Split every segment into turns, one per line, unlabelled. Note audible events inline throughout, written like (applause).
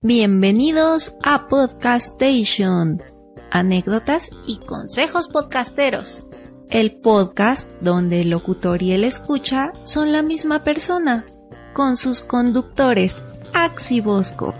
Bienvenidos a Podcast Station. Anécdotas y consejos podcasteros. El podcast donde el locutor y el escucha son la misma persona, con sus conductores Axi Bosco.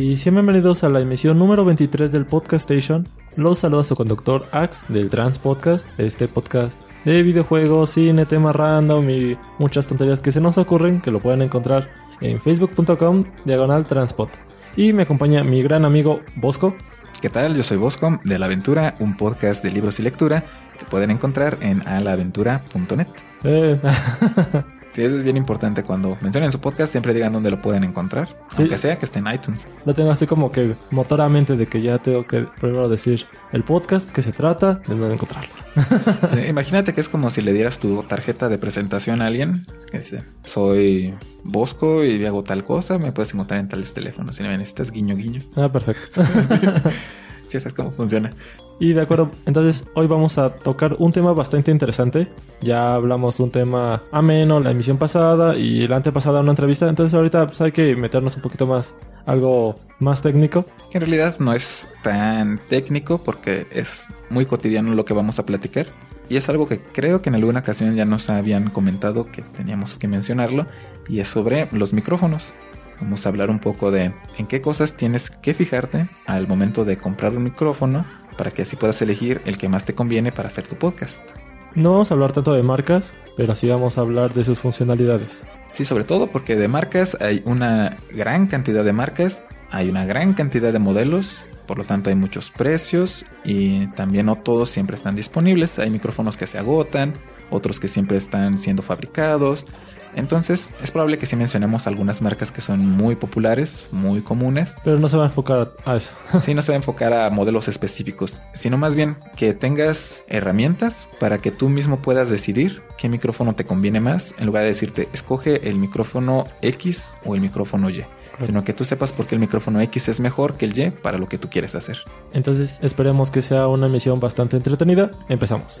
Y sean bienvenidos a la emisión número 23 del Podcast Station. Los saluda su conductor Ax del Trans Podcast, este podcast de videojuegos, cine, temas random y muchas tonterías que se nos ocurren que lo pueden encontrar en facebook.com diagonal transport. Y me acompaña mi gran amigo Bosco.
¿Qué tal? Yo soy Bosco de La Aventura, un podcast de libros y lectura que pueden encontrar en alaventura.net.
Eh, (laughs)
Sí, eso es bien importante. Cuando mencionen su podcast, siempre digan dónde lo pueden encontrar.
Sí.
Aunque sea que esté en iTunes.
lo tengo así como que motoramente de que ya tengo que primero decir el podcast, que se trata, de dónde encontrarlo. (laughs)
Sí, Imagínate que es como si le dieras tu tarjeta de presentación a alguien. Que dice, soy Bosco y hago tal cosa, me puedes encontrar en tales teléfonos. Si me necesitas guiño guiño.
Ah, perfecto. (laughs)
Sí, esa es cómo funciona.
Y de acuerdo, entonces hoy vamos a tocar un tema bastante interesante. Ya hablamos de un tema ameno la emisión pasada y la antepasada una entrevista. Entonces ahorita pues, hay que meternos un poquito más, algo más técnico.
Que en realidad no es tan técnico porque es muy cotidiano lo que vamos a platicar. Y es algo que creo que en alguna ocasión ya nos habían comentado que teníamos que mencionarlo. Y es sobre los micrófonos. Vamos a hablar un poco de en qué cosas tienes que fijarte al momento de comprar un micrófono para que así puedas elegir el que más te conviene para hacer tu podcast.
No vamos a hablar tanto de marcas, pero sí vamos a hablar de sus funcionalidades.
Sí, sobre todo porque de marcas hay una gran cantidad de marcas, hay una gran cantidad de modelos, por lo tanto hay muchos precios y también no todos siempre están disponibles. Hay micrófonos que se agotan, otros que siempre están siendo fabricados. Entonces es probable que sí mencionemos algunas marcas que son muy populares, muy comunes.
Pero no se va a enfocar a eso. (laughs)
Sí, no se va a enfocar a modelos específicos, sino más bien que tengas herramientas para que tú mismo puedas decidir qué micrófono te conviene más, en lugar de decirte, escoge el micrófono X o el micrófono Y, sino que tú sepas por qué el micrófono X es mejor que el Y para lo que tú quieres hacer.
Entonces esperemos que sea una emisión bastante entretenida. Empezamos.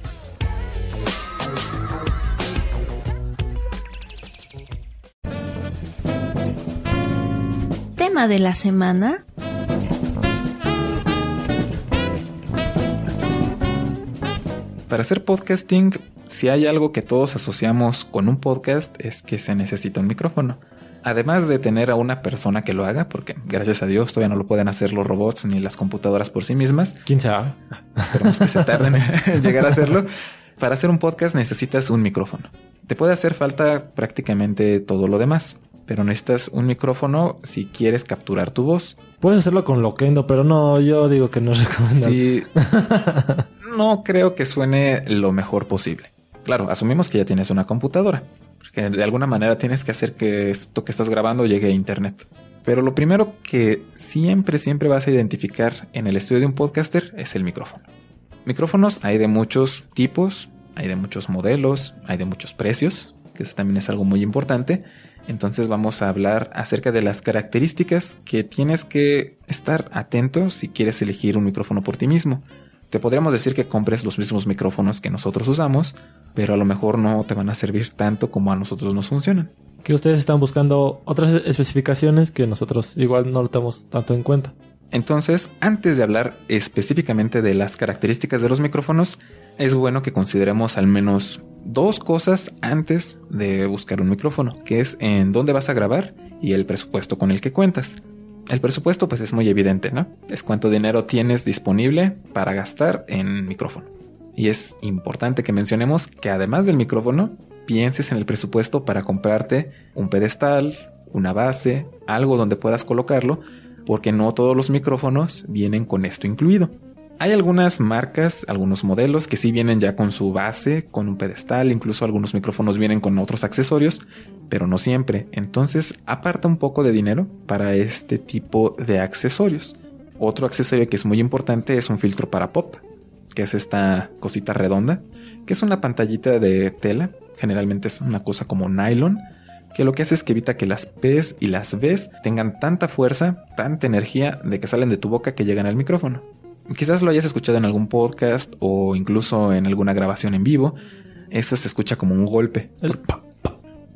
Tema de la semana.
Para hacer podcasting, si hay algo que todos asociamos con un podcast es que se necesita un micrófono. Además de tener a una persona que lo haga, porque gracias a Dios todavía no lo pueden hacer los robots ni las computadoras por sí mismas,
¿Quién sabe?
Esperemos que se tarden en (laughs) (laughs) llegar a hacerlo. Para hacer un podcast necesitas un micrófono. Te puede hacer falta prácticamente todo lo demás, pero necesitas un micrófono si quieres capturar tu voz.
Puedes hacerlo con Loquendo, pero no, yo digo que no es recomendable.
Sí, (laughs) no creo que suene lo mejor posible. Claro, asumimos que ya tienes una computadora, porque de alguna manera tienes que hacer que esto que estás grabando llegue a internet. Pero lo primero que siempre, siempre vas a identificar en el estudio de un podcaster es el micrófono. Micrófonos hay de muchos tipos, hay de muchos modelos, hay de muchos precios, que eso también es algo muy importante. Entonces vamos a hablar acerca de las características que tienes que estar atento si quieres elegir un micrófono por ti mismo. Te podríamos decir que compres los mismos micrófonos que nosotros usamos, pero a lo mejor no te van a servir tanto como a nosotros nos funcionan.
Que ustedes están buscando otras especificaciones que nosotros igual no lo tenemos tanto en cuenta.
Entonces, antes de hablar específicamente de las características de los micrófonos, es bueno que consideremos al menos dos cosas antes de buscar un micrófono, que es en dónde vas a grabar y el presupuesto con el que cuentas. El presupuesto pues es muy evidente, ¿no? Es cuánto dinero tienes disponible para gastar en micrófono. Y es importante que mencionemos que además del micrófono, pienses en el presupuesto para comprarte un pedestal, una base, algo donde puedas colocarlo, porque no todos los micrófonos vienen con esto incluido. Hay algunas marcas, algunos modelos que sí vienen ya con su base, con un pedestal, incluso algunos micrófonos vienen con otros accesorios, pero no siempre. Entonces aparta un poco de dinero para este tipo de accesorios. Otro accesorio que es muy importante es un filtro para pop, que es esta cosita redonda, que es una pantallita de tela, generalmente es una cosa como nylon, que lo que hace es que evita que las P's y las B's tengan tanta fuerza, tanta energía de que salen de tu boca que llegan al micrófono. Quizás lo hayas escuchado en algún podcast o incluso en alguna grabación en vivo. Eso se escucha como un golpe.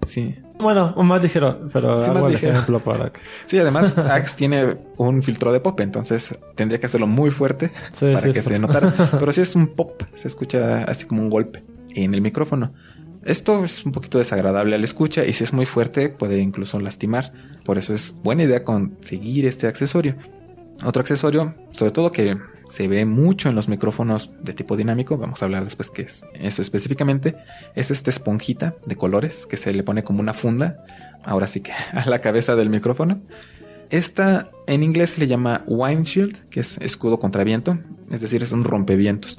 Sí. Bueno, más ligero, pero sí, más ejemplo para (laughs)
Sí, además Axe tiene un filtro de pop, entonces tendría que hacerlo muy fuerte (laughs) para que se notara. (laughs) Pero si es un pop, se escucha así como un golpe en el micrófono. Esto es un poquito desagradable al escucha y si es muy fuerte puede incluso lastimar. Por eso es buena idea conseguir este accesorio. Otro accesorio, sobre todo que se ve mucho en los micrófonos de tipo dinámico, vamos a hablar después qué es eso específicamente, es esta esponjita de colores que se le pone como una funda, ahora sí que (laughs) a la cabeza del micrófono. Esta en inglés se le llama windshield, que es escudo contra viento, es decir, es un rompevientos.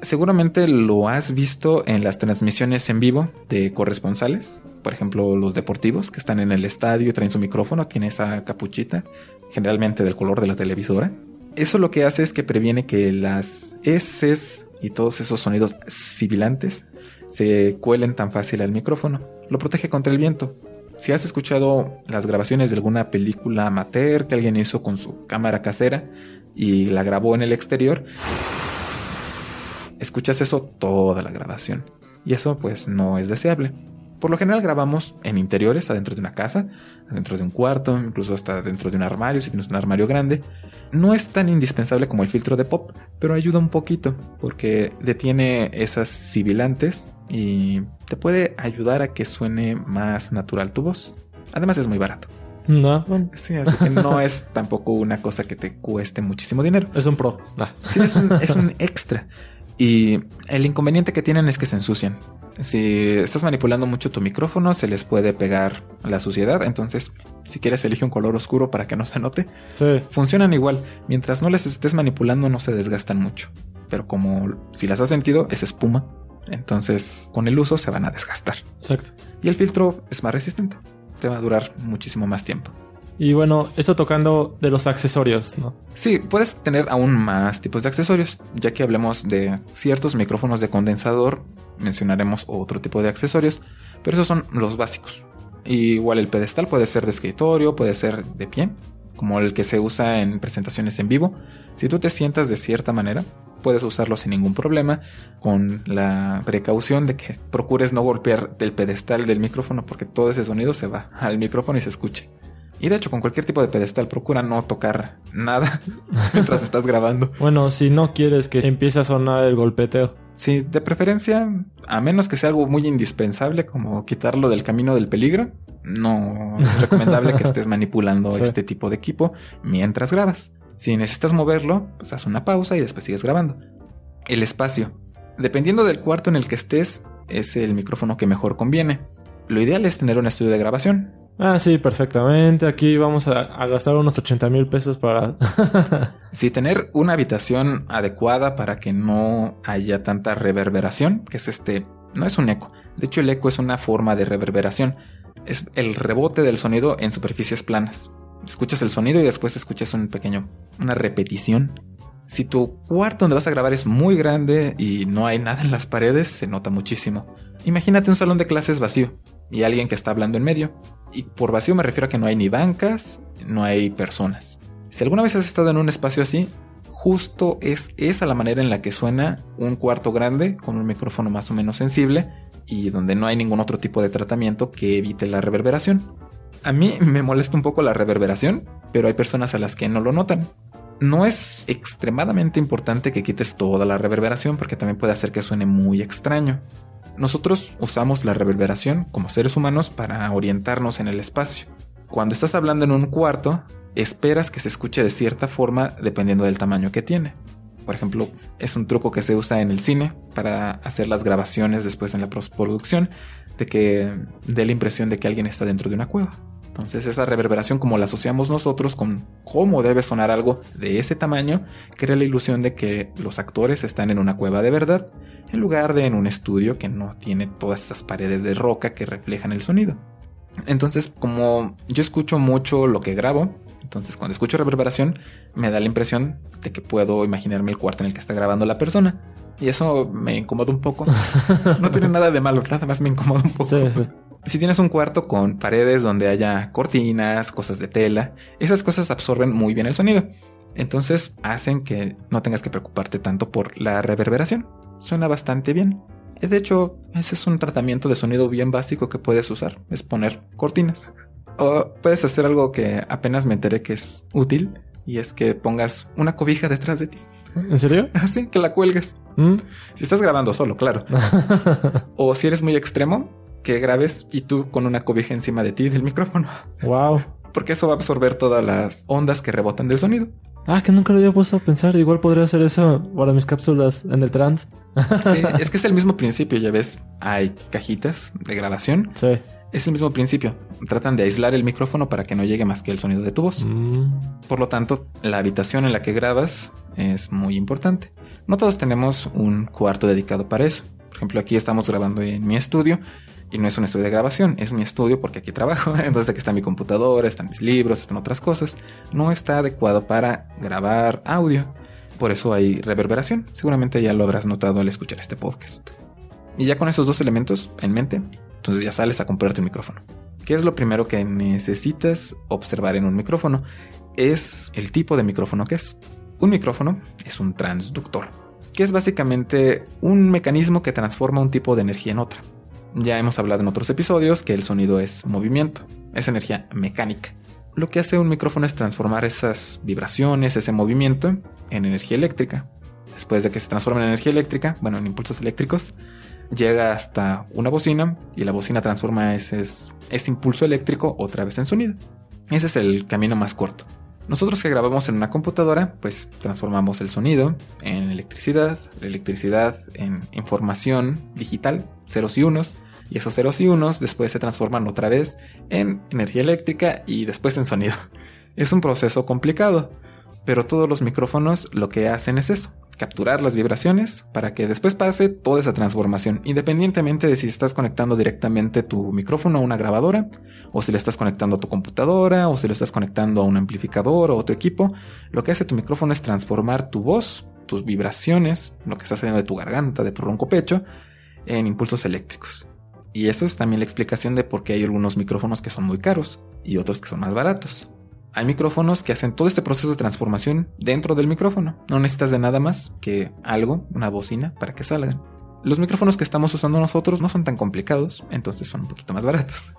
Seguramente lo has visto en las transmisiones en vivo de corresponsales, por ejemplo los deportivos que están en el estadio y traen su micrófono, tiene esa capuchita, generalmente del color de la televisora. Eso lo que hace es que previene que las S y todos esos sonidos sibilantes se cuelen tan fácil al micrófono. Lo protege contra el viento. Si has escuchado las grabaciones de alguna película amateur que alguien hizo con su cámara casera y la grabó en el exterior, escuchas eso toda la grabación. Y eso pues no es deseable. Por lo general grabamos en interiores, adentro de una casa, adentro de un cuarto, incluso hasta dentro de un armario, si tienes un armario grande. No es tan indispensable como el filtro de pop, pero ayuda un poquito porque detiene esas sibilantes y te puede ayudar a que suene más natural tu voz. Además es muy barato.
No,
Sí, así que no es tampoco una cosa que te cueste muchísimo dinero.
Es un pro.
Sí, es un, es un (laughs) extra. Y el inconveniente que tienen es que se ensucian. Si estás manipulando mucho tu micrófono, se les puede pegar la suciedad. Entonces, si quieres, elige un color oscuro para que no se note.
Sí.
Funcionan igual. Mientras no les estés manipulando, no se desgastan mucho. Pero como si las has sentido, es espuma. Entonces, con el uso se van a desgastar.
Exacto.
Y el filtro es más resistente. Te va a durar muchísimo más tiempo.
Y bueno, esto tocando de los accesorios, ¿no?
Sí, puedes tener aún más tipos de accesorios. Ya que hablemos de ciertos micrófonos de condensador, mencionaremos otro tipo de accesorios, pero esos son los básicos. igual el pedestal puede ser de escritorio, puede ser de pie, como el que se usa en presentaciones en vivo. Si tú te sientas de cierta manera, puedes usarlo sin ningún problema, con la precaución de que procures no golpear el pedestal del micrófono porque todo ese sonido se va al micrófono y se escuche. Y de hecho, con cualquier tipo de pedestal, procura no tocar nada (laughs) mientras estás grabando.
Bueno, si no quieres que empiece a sonar el golpeteo.
Sí, de preferencia, a menos que sea algo muy indispensable como quitarlo del camino del peligro, no es (laughs) recomendable que estés manipulando este tipo de equipo mientras grabas. Si necesitas moverlo, pues haz una pausa y después sigues grabando. El espacio. Dependiendo del cuarto en el que estés, es el micrófono que mejor conviene. Lo ideal es tener un estudio de grabación,
Ah, sí, perfectamente. Aquí vamos a, gastar unos 80 mil pesos para... (laughs)
sí, tener una habitación adecuada para que no haya tanta reverberación, que es este... No es un eco. De hecho, el eco es una forma de reverberación. Es el rebote del sonido en superficies planas. Escuchas el sonido y después escuchas un pequeño... una repetición. Si tu cuarto donde vas a grabar es muy grande y no hay nada en las paredes, se nota muchísimo. Imagínate un salón de clases vacío y alguien que está hablando en medio y por vacío me refiero a que no hay ni bancas, no hay personas. Si alguna vez has estado en un espacio así, justo es esa la manera en la que suena un cuarto grande con un micrófono más o menos sensible y donde no hay ningún otro tipo de tratamiento que evite la reverberación. A mí me molesta un poco la reverberación, pero hay personas a las que no lo notan. No es extremadamente importante que quites toda la reverberación porque también puede hacer que suene muy extraño. Nosotros usamos la reverberación como seres humanos para orientarnos en el espacio. Cuando estás hablando en un cuarto, esperas que se escuche de cierta forma dependiendo del tamaño que tiene. Por ejemplo, es un truco que se usa en el cine para hacer las grabaciones después en la postproducción de que dé la impresión de que alguien está dentro de una cueva. Entonces esa reverberación como la asociamos nosotros con cómo debe sonar algo de ese tamaño, crea la ilusión de que los actores están en una cueva de verdad, en lugar de en un estudio que no tiene todas esas paredes de roca que reflejan el sonido. Entonces, como yo escucho mucho lo que grabo, entonces cuando escucho reverberación me da la impresión de que puedo imaginarme el cuarto en el que está grabando la persona. Y eso me incomoda un poco. (laughs) No tiene nada de malo, nada más me incomoda un poco. Sí, sí. Si tienes un cuarto con paredes donde haya cortinas, cosas de tela, esas cosas absorben muy bien el sonido. Entonces hacen que no tengas que preocuparte tanto por la reverberación. Suena bastante bien. De hecho, ese es un tratamiento de sonido bien básico que puedes usar, es poner cortinas. O puedes hacer algo que apenas me enteré que es útil, y es que pongas una cobija detrás de ti.
¿En serio? (laughs)
Así, que la cuelgues. ¿Mm? Si estás grabando solo, claro. (laughs) o si eres muy extremo, que grabes y tú con una cobija encima de ti del micrófono.
Wow.
Porque eso va a absorber todas las ondas que rebotan del sonido.
Ah, que nunca lo había puesto a pensar. Igual podría hacer eso para mis cápsulas en el trans.
sí, (laughs) es que es el mismo principio, ya ves. Hay cajitas de grabación.
Sí.
Es el mismo principio. Tratan de aislar el micrófono para que no llegue más que el sonido de tu voz. Mm. Por lo tanto, la habitación en la que grabas es muy importante. No todos tenemos un cuarto dedicado para eso. Por ejemplo, aquí estamos grabando en mi estudio y no es un estudio de grabación, es mi estudio porque aquí trabajo. (laughs) Entonces aquí está mi computadora, están mis libros, están otras cosas. No está adecuado para grabar audio. Por eso hay reverberación. Seguramente ya lo habrás notado al escuchar este podcast. Y ya con esos dos elementos en mente, entonces ya sales a comprarte un micrófono. ¿Qué es lo primero que necesitas observar en un micrófono? Es el tipo de micrófono que es. Un micrófono es un transductor, que es básicamente un mecanismo que transforma un tipo de energía en otra. Ya hemos hablado en otros episodios que el sonido es movimiento, es energía mecánica. Lo que hace un micrófono es transformar esas vibraciones, ese movimiento, en energía eléctrica. Después de que se transforma en energía eléctrica, bueno, en impulsos eléctricos, llega hasta una bocina y la bocina transforma ese, ese impulso eléctrico otra vez en sonido. Ese es el camino más corto. Nosotros que grabamos en una computadora, pues transformamos el sonido en electricidad, la electricidad en información digital, ceros y unos, y esos ceros y unos después se transforman otra vez en energía eléctrica y después en sonido. (laughs) Es un proceso complicado, pero todos los micrófonos lo que hacen es eso, capturar las vibraciones para que después pase toda esa transformación, independientemente de si estás conectando directamente tu micrófono a una grabadora, o si le estás conectando a tu computadora, o si lo estás conectando a un amplificador o otro equipo, lo que hace tu micrófono es transformar tu voz, tus vibraciones, lo que está saliendo de tu garganta, de tu ronco pecho, en impulsos eléctricos. Y eso es también la explicación de por qué hay algunos micrófonos que son muy caros y otros que son más baratos. Hay micrófonos que hacen todo este proceso de transformación dentro del micrófono. No necesitas de nada más que algo, una bocina, para que salgan. Los micrófonos que estamos usando nosotros no son tan complicados, entonces son un poquito más baratos.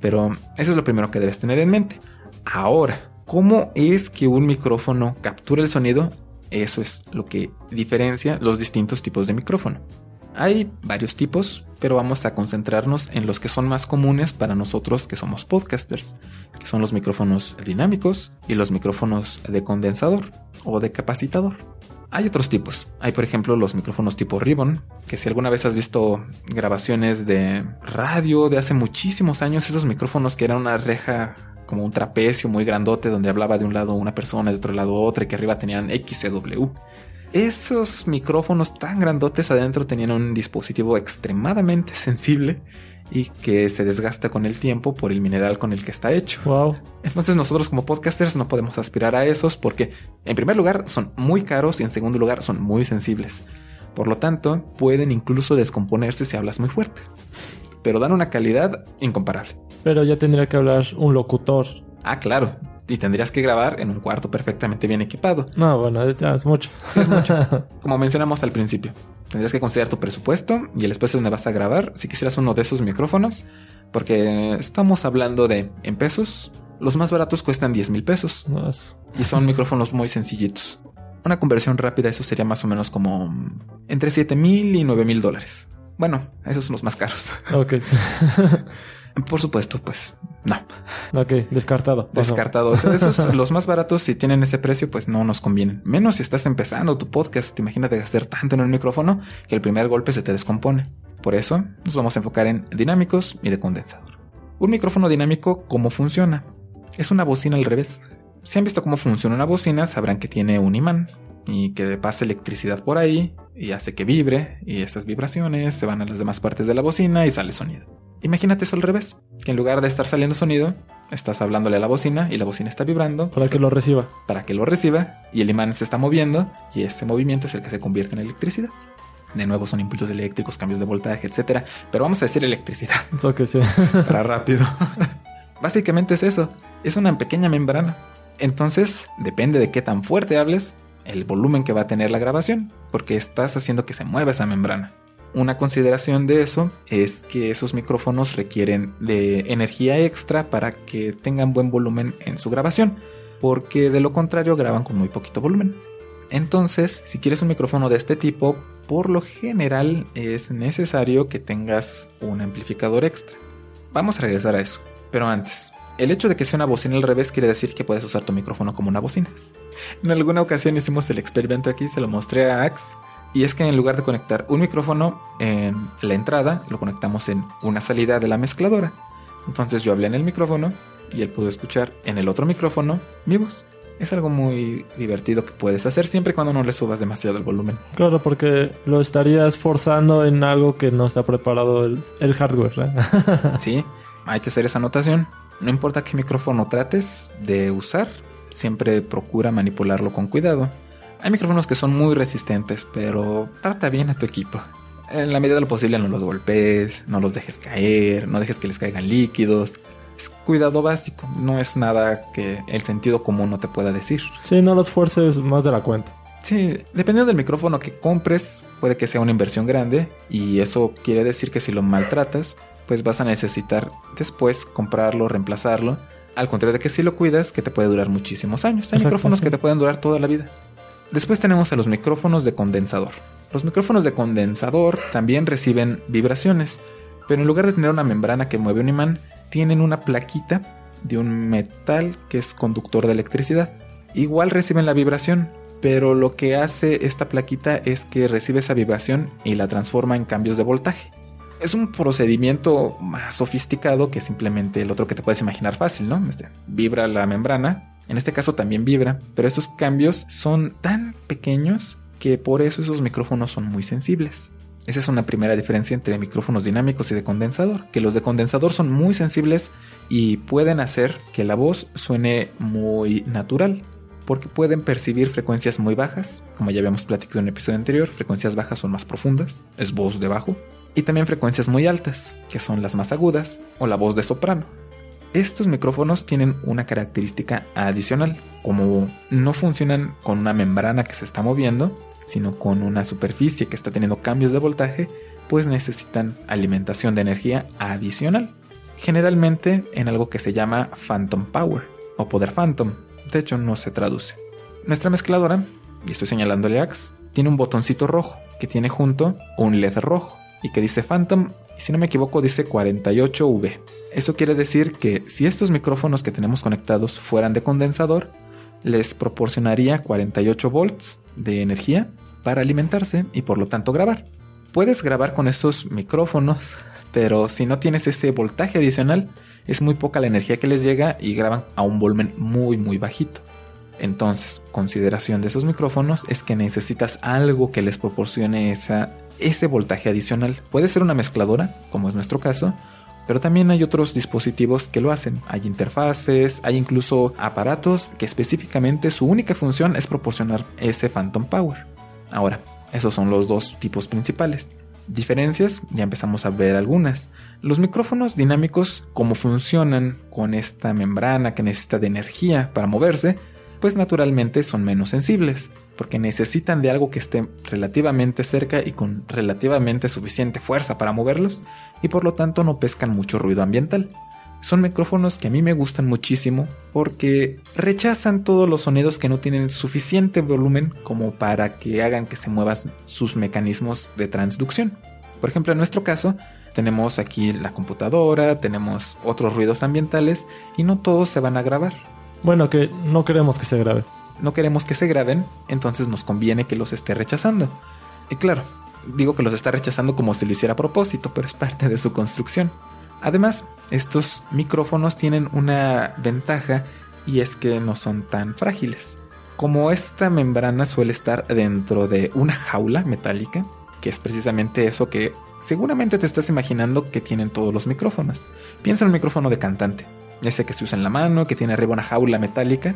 Pero eso es lo primero que debes tener en mente. Ahora, ¿cómo es que un micrófono captura el sonido? Eso es lo que diferencia los distintos tipos de micrófono. Hay varios tipos, pero vamos a concentrarnos en los que son más comunes para nosotros que somos podcasters, que son los micrófonos dinámicos y los micrófonos de condensador o de capacitador. Hay otros tipos. Hay, por ejemplo, los micrófonos tipo Ribbon, que si alguna vez has visto grabaciones de radio de hace muchísimos años, esos micrófonos que eran una reja como un trapecio muy grandote donde hablaba de un lado una persona, de otro lado otra y que arriba tenían XCW. Esos micrófonos tan grandotes adentro tenían un dispositivo extremadamente sensible y que se desgasta con el tiempo por el mineral con el que está hecho.
Wow.
Entonces nosotros como podcasters no podemos aspirar a esos porque en primer lugar son muy caros y en segundo lugar son muy sensibles. Por lo tanto, pueden incluso descomponerse si hablas muy fuerte. Pero dan una calidad incomparable.
Pero ya tendría que hablar un locutor.
Ah, claro y tendrías que grabar en un cuarto perfectamente bien equipado.
No, bueno, es mucho.
Sí, es mucho. (laughs) Como mencionamos al principio, tendrías que considerar tu presupuesto y el espacio donde vas a grabar si quisieras uno de esos micrófonos, porque estamos hablando de en pesos. Los más baratos cuestan 10 mil pesos y son micrófonos muy sencillitos. Una conversión rápida, eso sería más o menos como entre 7 mil y 9 mil dólares. Bueno, esos son los más caros.
Ok. (laughs)
Por supuesto, pues no.
Ok, descartado.
Descartado. O sea, esos, los más baratos, si tienen ese precio, pues no nos convienen. Menos si estás empezando tu podcast. Imagínate gastar tanto en el micrófono que el primer golpe se te descompone. Por eso nos vamos a enfocar en dinámicos y de condensador. Un micrófono dinámico, ¿cómo funciona? Es una bocina al revés. Si han visto cómo funciona una bocina, sabrán que tiene un imán y que pasa electricidad por ahí y hace que vibre y esas vibraciones se van a las demás partes de la bocina y sale sonido. Imagínate eso al revés, que en lugar de estar saliendo sonido, estás hablándole a la bocina y la bocina está vibrando
Para que lo reciba.
para que lo reciba y el imán se está moviendo y ese movimiento es el que se convierte en electricidad. De nuevo son impulsos eléctricos, cambios de voltaje, etcétera, pero vamos a decir electricidad (laughs)
Eso que sí.
para rápido. (laughs) Básicamente es eso, es una pequeña membrana. Entonces, depende de qué tan fuerte hables, el volumen que va a tener la grabación, porque estás haciendo que se mueva esa membrana. Una consideración de eso es que esos micrófonos requieren de energía extra para que tengan buen volumen en su grabación, porque de lo contrario graban con muy poquito volumen. Entonces, si quieres un micrófono de este tipo, por lo general es necesario que tengas un amplificador extra. Vamos a regresar a eso. Pero antes, el hecho de que sea una bocina al revés quiere decir que puedes usar tu micrófono como una bocina. En alguna ocasión hicimos el experimento aquí, se lo mostré a Axe. Y es que en lugar de conectar un micrófono en la entrada, lo conectamos en una salida de la mezcladora. Entonces yo hablé en el micrófono y él pudo escuchar en el otro micrófono mi voz. Es algo muy divertido que puedes hacer siempre y cuando no le subas demasiado el volumen.
Claro, porque lo estarías forzando en algo que no está preparado el, el hardware. ¿eh? (laughs)
Sí, hay que hacer esa anotación. No importa qué micrófono trates de usar, siempre procura manipularlo con cuidado. Hay micrófonos que son muy resistentes, pero trata bien a tu equipo. En la medida de lo posible no los golpees, no los dejes caer, no dejes que les caigan líquidos. Es cuidado básico, no es nada que el sentido común no te pueda decir.
sí, no los fuerces más de la cuenta.
Sí, dependiendo del micrófono que compres, puede que sea una inversión grande y eso quiere decir que si lo maltratas, pues vas a necesitar después comprarlo, reemplazarlo. Al contrario de que si lo cuidas, que te puede durar muchísimos años. Hay
Exacto,
micrófonos
sí.
que te pueden durar toda la vida. Después tenemos a los micrófonos de condensador. Los micrófonos de condensador también reciben vibraciones, pero en lugar de tener una membrana que mueve un imán, tienen una plaquita de un metal que es conductor de electricidad. Igual reciben la vibración, pero lo que hace esta plaquita es que recibe esa vibración y la transforma en cambios de voltaje. Es un procedimiento más sofisticado que simplemente el otro que te puedes imaginar fácil, ¿no? Este, vibra la membrana, en este caso también vibra, pero estos cambios son tan pequeños que por eso esos micrófonos son muy sensibles. Esa es una primera diferencia entre micrófonos dinámicos y de condensador, que los de condensador son muy sensibles y pueden hacer que la voz suene muy natural, porque pueden percibir frecuencias muy bajas, como ya habíamos platicado en un episodio anterior, frecuencias bajas son más profundas, es voz de bajo, y también frecuencias muy altas, que son las más agudas, o la voz de soprano. Estos micrófonos tienen una característica adicional, como no funcionan con una membrana que se está moviendo, sino con una superficie que está teniendo cambios de voltaje, pues necesitan alimentación de energía adicional. Generalmente en algo que se llama Phantom Power o poder Phantom, de hecho no se traduce. Nuestra mezcladora, y estoy señalándole Axe, tiene un botoncito rojo que tiene junto un LED rojo y que dice Phantom y si no me equivoco dice 48V. Eso quiere decir que si estos micrófonos que tenemos conectados fueran de condensador, les proporcionaría 48 volts de energía para alimentarse y por lo tanto grabar. Puedes grabar con estos micrófonos, (laughs) pero si no tienes ese voltaje adicional, es muy poca la energía que les llega y graban a un volumen muy muy bajito. Entonces, consideración de esos micrófonos es que necesitas algo que les proporcione esa, ese voltaje adicional. Puede ser una mezcladora, como es nuestro caso, pero también hay otros dispositivos que lo hacen. Hay interfaces, hay incluso aparatos que específicamente su única función es proporcionar ese Phantom Power. Ahora, esos son los dos tipos principales. Diferencias, ya empezamos a ver algunas. Los micrófonos dinámicos, como funcionan con esta membrana que necesita de energía para moverse, pues naturalmente son menos sensibles, porque necesitan de algo que esté relativamente cerca y con relativamente suficiente fuerza para moverlos, y por lo tanto no pescan mucho ruido ambiental. Son micrófonos que a mí me gustan muchísimo porque rechazan todos los sonidos que no tienen suficiente volumen como para que hagan que se muevan sus mecanismos de transducción. Por ejemplo, en nuestro caso, tenemos aquí la computadora, tenemos otros ruidos ambientales y no todos se van a grabar.
Bueno, que no queremos que se grabe.
No queremos que se graben, entonces nos conviene que los esté rechazando. Y claro, digo que los está rechazando como si lo hiciera a propósito, pero es parte de su construcción. Además, estos micrófonos tienen una ventaja y es que no son tan frágiles. Como esta membrana suele estar dentro de una jaula metálica, que es precisamente eso que seguramente te estás imaginando que tienen todos los micrófonos. Piensa en un micrófono de cantante, ese que se usa en la mano, que tiene arriba una jaula metálica.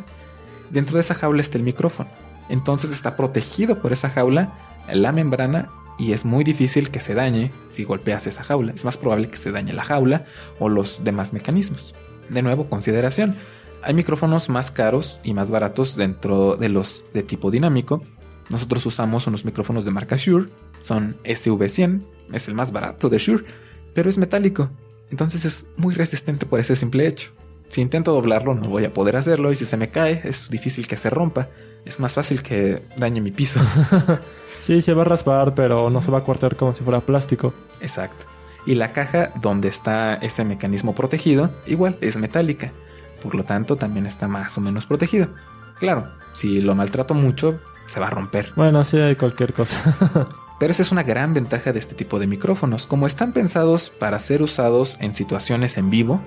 Dentro de esa jaula está el micrófono. Entonces está protegido por esa jaula la membrana y es muy difícil que se dañe si golpeas esa jaula. Es más probable que se dañe la jaula o los demás mecanismos. De nuevo, consideración. Hay micrófonos más caros y más baratos dentro de los de tipo dinámico. Nosotros usamos unos micrófonos de marca Shure, son SV100, es el más barato de Shure, pero es metálico, entonces es muy resistente por ese simple hecho. Si intento doblarlo no voy a poder hacerlo y si se me cae es difícil que se rompa, es más fácil que dañe mi piso. (laughs)
sí, se va a raspar, pero no se va a cortar como si fuera plástico.
Exacto. Y la caja donde está ese mecanismo protegido, igual es metálica por lo tanto también está más o menos protegido. Claro, si lo maltrato mucho, se va a romper.
Bueno, así hay cualquier cosa. (laughs)
Pero esa es una gran ventaja de este tipo de micrófonos. Como están pensados para ser usados en situaciones en vivo,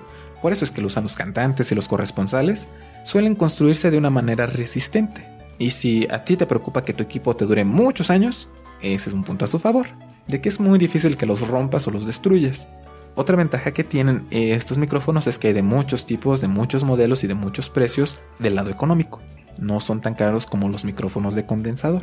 por eso es que lo usan los cantantes y los corresponsales, suelen construirse de una manera resistente. Y si a ti te preocupa que tu equipo te dure muchos años, ese es un punto a su favor, de que es muy difícil que los rompas o los destruyas. Otra ventaja que tienen estos micrófonos es que hay de muchos tipos, de muchos modelos y de muchos precios del lado económico. No son tan caros como los micrófonos de condensador.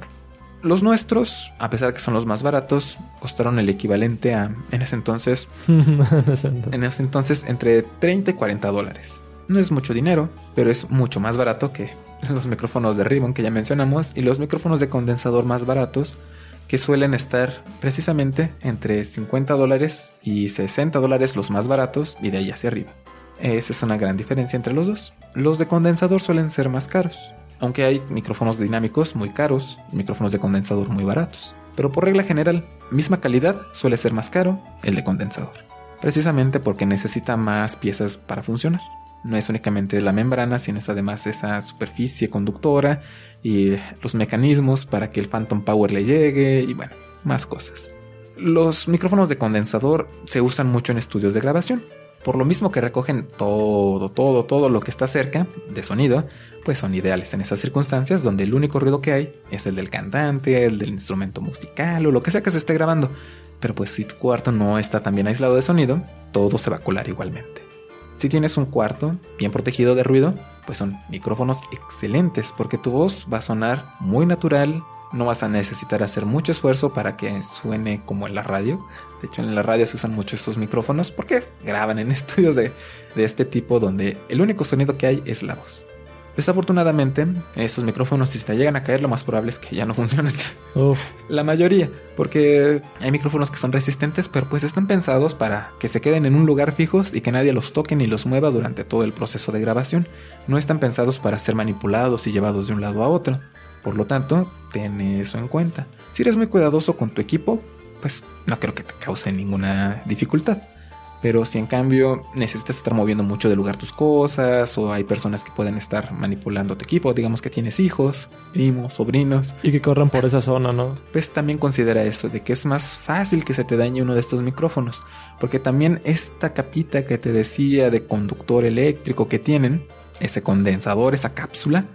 Los nuestros, a pesar de que son los más baratos, costaron el equivalente a, en ese entonces, (laughs) en ese entonces, entre 30 y 40 dólares. No es mucho dinero, pero es mucho más barato que los micrófonos de Ribbon que ya mencionamos y los micrófonos de condensador más baratos que suelen estar precisamente entre 50 dólares y 60 dólares los más baratos y de ahí hacia arriba. Esa es una gran diferencia entre los dos. Los de condensador suelen ser más caros, aunque hay micrófonos dinámicos muy caros micrófonos de condensador muy baratos. Pero por regla general, misma calidad suele ser más caro el de condensador, precisamente porque necesita más piezas para funcionar. No es únicamente la membrana, sino es además esa superficie conductora y los mecanismos para que el Phantom Power le llegue y bueno, más cosas. Los micrófonos de condensador se usan mucho en estudios de grabación. Por lo mismo que recogen todo, todo, todo lo que está cerca de sonido, pues son ideales en esas circunstancias donde el único ruido que hay es el del cantante, el del instrumento musical o lo que sea que se esté grabando. Pero pues si tu cuarto no está tan bien aislado de sonido, todo se va a colar igualmente. Si tienes un cuarto bien protegido de ruido, pues son micrófonos excelentes porque tu voz va a sonar muy natural, no vas a necesitar hacer mucho esfuerzo para que suene como en la radio. De hecho, en la radio se usan mucho estos micrófonos porque graban en (laughs) estudios de, de este tipo donde el único sonido que hay es la voz. Desafortunadamente, estos micrófonos si te llegan a caer lo más probable es que ya no (laughs) funcionen. La mayoría, porque hay micrófonos que son resistentes, pero pues están pensados para que se queden en un lugar fijos y que nadie los toque ni los mueva durante todo el proceso de grabación. No están pensados para ser manipulados y llevados de un lado a otro. Por lo tanto, ten eso en cuenta. Si eres muy cuidadoso con tu equipo, pues no creo que te cause ninguna dificultad. Pero si en cambio necesitas estar moviendo mucho de lugar tus cosas, o hay personas que pueden estar manipulando tu equipo, digamos que tienes hijos, primos, sobrinos.
Y que corran por esa zona, ¿no?
Pues también considera eso, de que es más fácil que se te dañe uno de estos micrófonos. Porque también esta capita que te decía de conductor eléctrico que tienen, ese condensador, esa cápsula,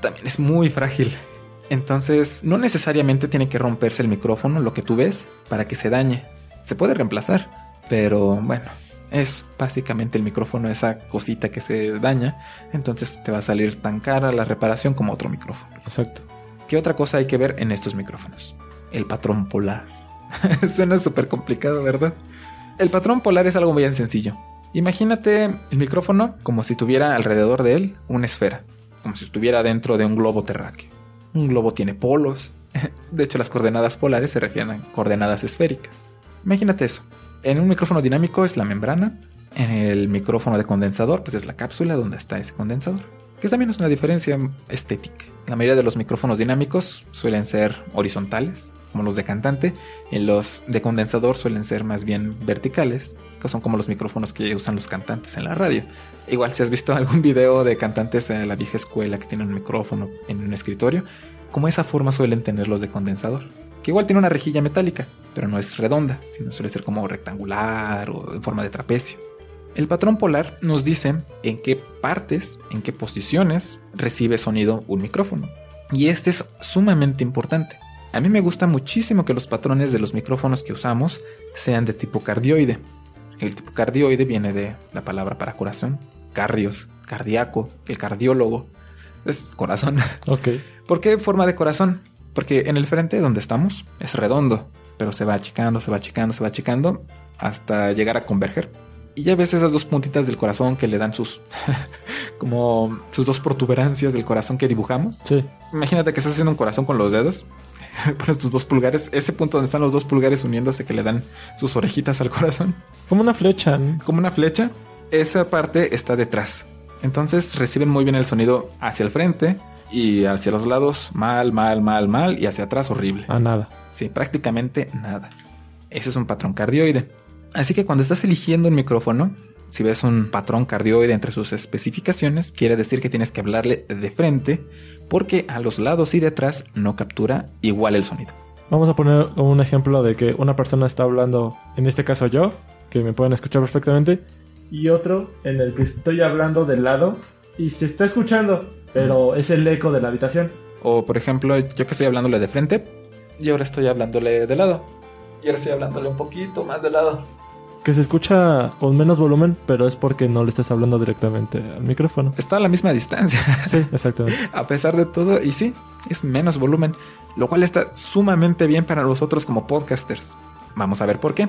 también es muy frágil. Entonces, no necesariamente tiene que romperse el micrófono, lo que tú ves, para que se dañe. Se puede reemplazar pero bueno, es básicamente el micrófono esa cosita que se daña, entonces te va a salir tan cara la reparación como otro micrófono.
Exacto.
¿Qué otra cosa hay que ver en estos micrófonos? El patrón polar. (laughs) Suena súper complicado, ¿verdad? El patrón polar es algo bien sencillo. Imagínate el micrófono como si tuviera alrededor de él una esfera, como si estuviera dentro de un globo terráqueo. Un globo tiene polos. (laughs) De hecho, las coordenadas polares se refieren a coordenadas esféricas. Imagínate eso. En un micrófono dinámico es la membrana. En el micrófono de condensador, pues es la cápsula donde está ese condensador. que también es una diferencia estética. La mayoría de los micrófonos dinámicos suelen ser horizontales, como los de cantante, y los de condensador suelen ser más bien verticales, que son como los micrófonos que usan los cantantes en la radio. Igual si has visto (laughs) algún video de cantantes de la vieja escuela que tienen un micrófono en un escritorio, como esa forma suelen tener los de condensador, que igual tiene una rejilla metálica, pero no es redonda, sino suele ser como rectangular o en forma de trapecio. El patrón polar nos dice en qué partes, en qué posiciones recibe sonido un micrófono. Y este es sumamente importante. A mí me gusta muchísimo que los patrones de los micrófonos que usamos sean de tipo cardioide. El tipo cardioide viene de la palabra para corazón, cardios, cardíaco, el cardiólogo. Es corazón.
Ok. (laughs)
¿Por qué forma de corazón? Porque en el frente donde estamos es redondo, pero se va achicando, se va achicando, se va achicando hasta llegar a converger. Y ya ves esas dos puntitas del corazón que le dan sus (laughs) como sus dos protuberancias del corazón que dibujamos.
Sí.
Imagínate que estás haciendo un corazón con los dedos. (laughs) Pones tus dos pulgares, ese punto donde están los dos pulgares uniéndose que le dan sus orejitas al corazón,
Como una flecha.
como una flecha, esa parte está detrás. Entonces reciben muy bien el sonido hacia el frente y hacia los lados mal, mal, mal, mal y hacia atrás horrible.
A nada.
Sí, prácticamente nada. Ese es un patrón cardioide. Así que cuando estás eligiendo un micrófono, si ves un patrón cardioide entre sus especificaciones, quiere decir que tienes que hablarle de frente, porque a los lados y detrás no captura igual el sonido.
Vamos a poner un ejemplo de que una persona está hablando, en este caso yo, que me pueden escuchar perfectamente, y otro en el que estoy hablando del lado y se está escuchando, pero es el eco de la habitación.
O por ejemplo, yo que estoy hablándole de frente, y ahora estoy hablándole de lado. Y ahora estoy hablándole un poquito más de lado.
Que se escucha con menos volumen, pero es porque no le estás hablando directamente al micrófono.
Está a la misma distancia. (laughs)
Sí, exactamente.
a pesar de todo, y sí, es menos volumen, lo cual está sumamente bien para nosotros como podcasters. Vamos a ver por qué.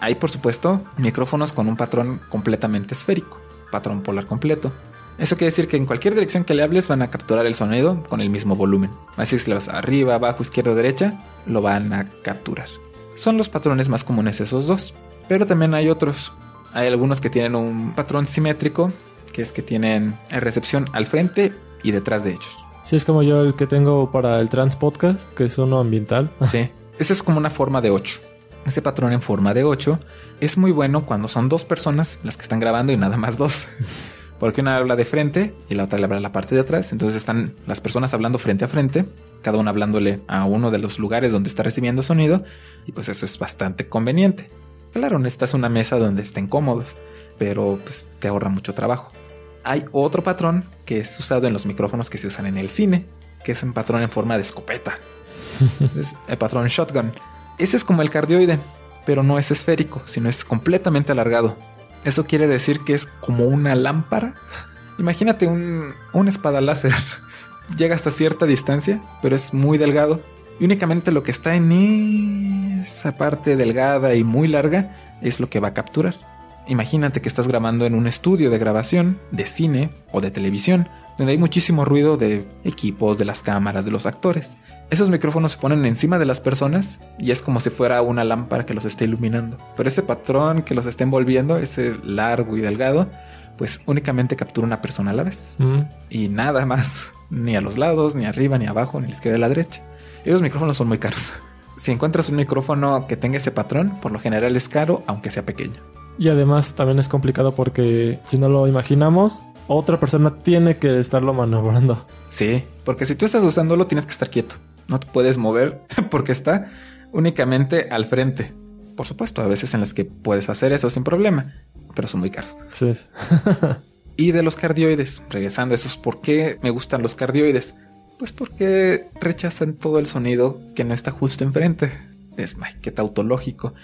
Hay, por supuesto, micrófonos con un patrón completamente esférico, patrón polar completo. Eso quiere decir que en cualquier dirección que le hables van a capturar el sonido con el mismo volumen. Así si le vas arriba, abajo, izquierda derecha, lo van a capturar. Son los patrones más comunes esos dos. Pero también hay otros. Hay algunos que tienen un patrón simétrico, que es que tienen recepción al frente y detrás de ellos.
Sí, es como yo el que tengo para el Trans Podcast, que es uno ambiental. (laughs)
Sí. Ese es como una forma de 8. Ese patrón en forma de 8 es muy bueno cuando son dos personas las que están grabando y nada más dos. (laughs) Porque una habla de frente y la otra le habla la parte de atrás. Entonces están las personas hablando frente a frente, cada una hablándole a uno de los lugares donde está recibiendo sonido. Y pues eso es bastante conveniente. Claro, necesitas una mesa donde estén cómodos, pero pues te ahorra mucho trabajo. Hay otro patrón que es usado en los micrófonos que se usan en el cine, que es un patrón en forma de escopeta. (laughs) es el patrón shotgun. Ese es como el cardioide, pero no es esférico, sino es completamente alargado. Eso quiere decir que es como una lámpara. Imagínate un, una espada láser. (laughs) Llega hasta cierta distancia, pero es muy delgado. Y únicamente lo que está en esa parte delgada y muy larga es lo que va a capturar. Imagínate que estás grabando en un estudio de grabación, de cine o de televisión, donde hay muchísimo ruido de equipos, de las cámaras, de los actores. Esos micrófonos se ponen encima de las personas y es como si fuera una lámpara que los esté iluminando. Pero ese patrón que los está envolviendo, ese largo y delgado, pues únicamente captura una persona a la vez.
Mm.
Y nada más. Ni a los lados, ni arriba, ni abajo, ni a la izquierda ni a la derecha. Esos micrófonos son muy caros. (laughs) Si encuentras un micrófono que tenga ese patrón, por lo general es caro, aunque sea pequeño.
Y además también es complicado porque si no lo imaginamos, otra persona tiene que estarlo maniobrando.
Sí, porque si tú estás usándolo tienes que estar quieto. No te puedes mover (laughs) porque está únicamente al frente. Por supuesto, a veces en las que puedes hacer eso sin problema, pero son muy caros.
Sí. (laughs)
Y de los cardioides, regresando a esos, ¿por qué me gustan los cardioides? Pues porque rechazan todo el sonido que no está justo enfrente. Es ay, qué tautológico.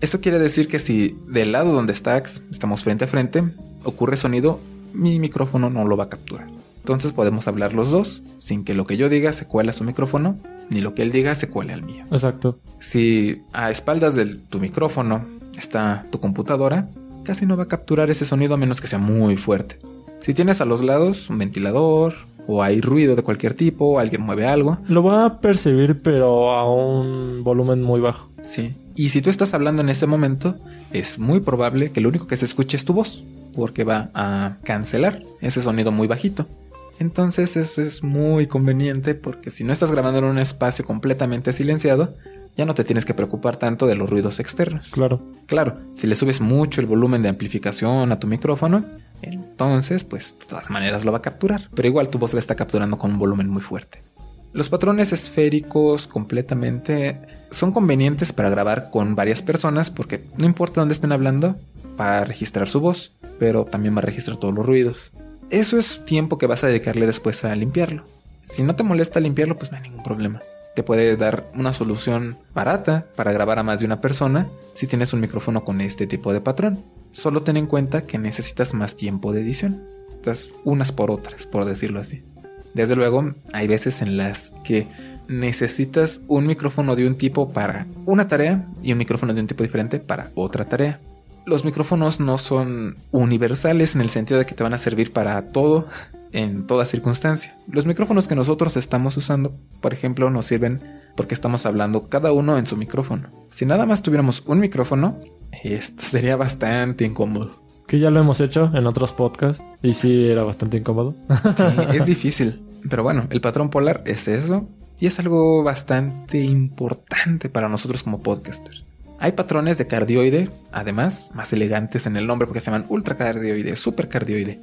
Eso quiere decir que si del lado donde estás, estamos frente a frente, ocurre sonido, mi micrófono no lo va a capturar. Entonces podemos hablar los dos, sin que lo que yo diga se cuele a su micrófono, ni lo que él diga se cuele al mío.
Exacto.
Si a espaldas de tu micrófono está tu computadora, casi no va a capturar ese sonido a menos que sea muy fuerte. Si tienes a los lados un ventilador, o hay ruido de cualquier tipo, alguien mueve algo,
Lo va a percibir, pero a un volumen muy bajo.
sí. Y si tú estás hablando en ese momento, es muy probable que lo único que se escuche es tu voz, porque va a cancelar ese sonido muy bajito. Entonces eso es muy conveniente porque si no estás grabando en un espacio completamente silenciado, ya no te tienes que preocupar tanto de los ruidos externos.
Claro.
Claro, si le subes mucho el volumen de amplificación a tu micrófono, entonces pues de todas maneras lo va a capturar, pero igual tu voz la está capturando con un volumen muy fuerte. Los patrones esféricos completamente son convenientes para grabar con varias personas porque no importa dónde estén hablando, va a registrar su voz, pero también va a registrar todos los ruidos. Eso es tiempo que vas a dedicarle después a limpiarlo. Si no te molesta limpiarlo, pues no hay ningún problema te puede dar una solución barata para grabar a más de una persona si tienes un micrófono con este tipo de patrón. Solo ten en cuenta que necesitas más tiempo de edición. Estás unas por otras, por decirlo así. Desde luego, hay veces en las que necesitas un micrófono de un tipo para una tarea y un micrófono de un tipo diferente para otra tarea. Los micrófonos no son universales en el sentido de que te van a servir para todo en toda circunstancia. Los micrófonos que nosotros estamos usando, por ejemplo, nos sirven porque estamos hablando cada uno en su micrófono. Si nada más tuviéramos un micrófono, esto sería bastante incómodo.
Que ya lo hemos hecho en otros podcasts y sí era bastante incómodo.
Sí, es difícil. Pero bueno, el patrón polar es eso y es algo bastante importante para nosotros como podcasters. Hay patrones de cardioide, además, más elegantes en el nombre porque se llaman ultracardioide, supercardioide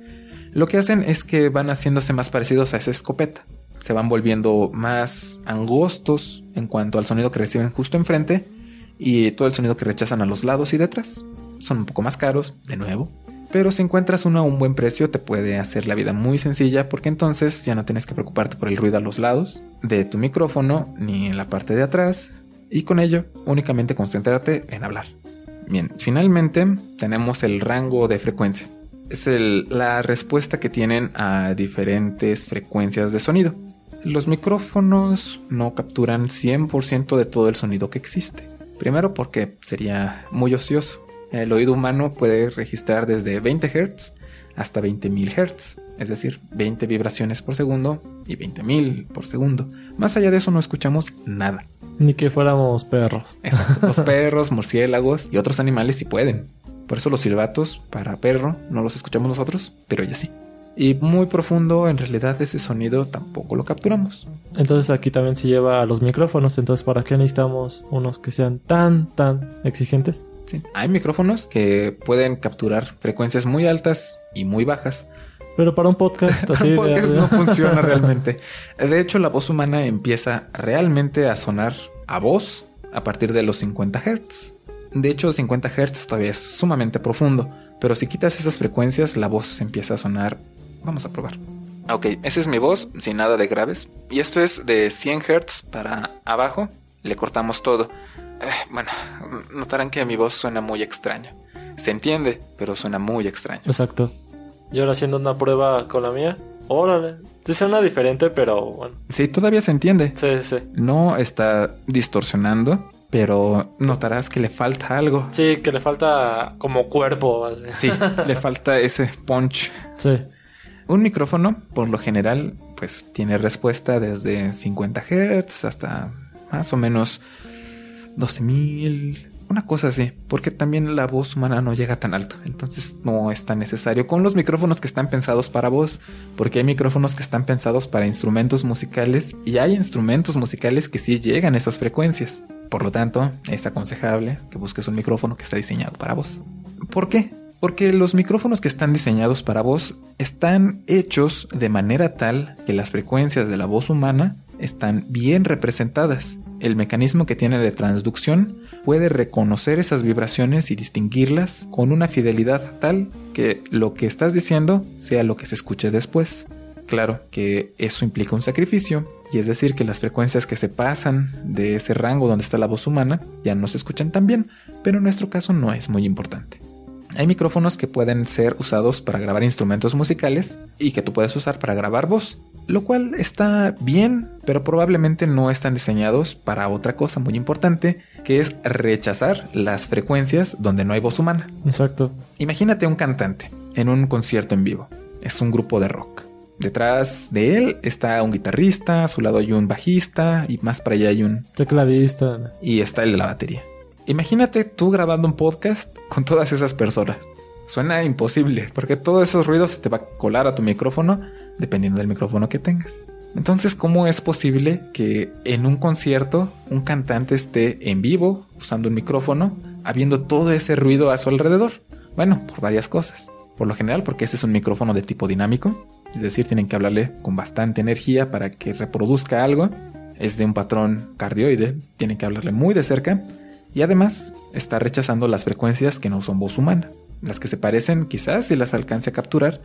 lo que hacen es que van haciéndose más parecidos a esa escopeta. Se van volviendo más angostos en cuanto al sonido que reciben justo enfrente y todo el sonido que rechazan a los lados y detrás. Son un poco más caros, de nuevo. Pero si encuentras uno a un buen precio te puede hacer la vida muy sencilla porque entonces ya no tienes que preocuparte por el ruido a los lados de tu micrófono ni en la parte de atrás y con ello únicamente concéntrate en hablar. Bien, finalmente tenemos el rango de frecuencia es la respuesta que tienen a diferentes frecuencias de sonido. Los micrófonos no capturan 100% de todo el sonido que existe. Primero porque sería muy ocioso. El oído humano puede registrar desde 20 Hz hasta 20.000 Hz, es decir, 20 vibraciones por segundo y 20.000 por segundo. Más allá de eso no escuchamos nada.
Ni que fuéramos perros.
Los (laughs) perros, murciélagos y otros animales sí pueden. Por eso los silbatos para perro no los escuchamos nosotros, pero ella sí. Y muy profundo, en realidad ese sonido tampoco lo capturamos.
Entonces aquí también se lleva a los micrófonos, entonces ¿para qué necesitamos unos que sean tan, tan exigentes?
Sí, hay micrófonos que pueden capturar frecuencias muy altas y muy bajas.
Pero para un podcast así...
un podcast no funciona (laughs) realmente. De hecho, la voz humana empieza realmente a sonar a voz a partir de los 50 Hz. De hecho, 50 Hz todavía es sumamente profundo, pero si quitas esas frecuencias, la voz empieza a sonar. Vamos a probar. Ok, esa es mi voz, sin nada de graves. Y esto es de 100 Hz para abajo. Le cortamos todo. Eh, bueno, notarán que mi voz suena muy extraña. Se entiende, pero suena muy extraño.
Exacto. Y ahora haciendo una prueba con la mía. Órale. Sí suena diferente, pero bueno.
Sí, todavía se entiende.
Sí, sí.
No está distorsionando pero notarás que le falta algo.
Sí, que le falta como cuerpo.
Sí, (laughs) le falta ese punch.
Sí.
Un micrófono, por lo general, pues tiene respuesta desde 50 Hz hasta más o menos 12.000, una cosa así, porque también la voz humana no llega tan alto, entonces no es tan necesario con los micrófonos que están pensados para voz, porque hay micrófonos que están pensados para instrumentos musicales y hay instrumentos musicales que sí llegan a esas frecuencias. Por lo tanto, es aconsejable que busques un micrófono que está diseñado para voz. ¿Por qué? Porque los micrófonos que están diseñados para voz están hechos de manera tal que las frecuencias de la voz humana están bien representadas. El mecanismo que tiene de transducción puede reconocer esas vibraciones y distinguirlas con una fidelidad tal que lo que estás diciendo sea lo que se escuche después. Claro que eso implica un sacrificio, y es decir que las frecuencias que se pasan de ese rango donde está la voz humana ya no se escuchan tan bien, pero en nuestro caso no es muy importante. Hay micrófonos que pueden ser usados para grabar instrumentos musicales y que tú puedes usar para grabar voz, lo cual está bien, pero probablemente no están diseñados para otra cosa muy importante, que es rechazar las frecuencias donde no hay voz humana.
Exacto.
Imagínate un cantante en un concierto en vivo. Es un grupo de rock. Detrás de él está un guitarrista, a su lado hay un bajista y más para allá hay un
tecladista.
Y está el de la batería. Imagínate tú grabando un podcast con todas esas personas. Suena imposible porque todos esos ruidos se te va a colar a tu micrófono dependiendo del micrófono que tengas. Entonces, ¿cómo es posible que en un concierto un cantante esté en vivo usando un micrófono, habiendo todo ese ruido a su alrededor? Bueno, por varias cosas. Por lo general, porque ese es un micrófono de tipo dinámico, es decir, tienen que hablarle con bastante energía para que reproduzca algo. Es de un patrón cardioide, tienen que hablarle muy de cerca. Y además, está rechazando las frecuencias que no son voz humana. Las que se parecen quizás si las alcance a capturar,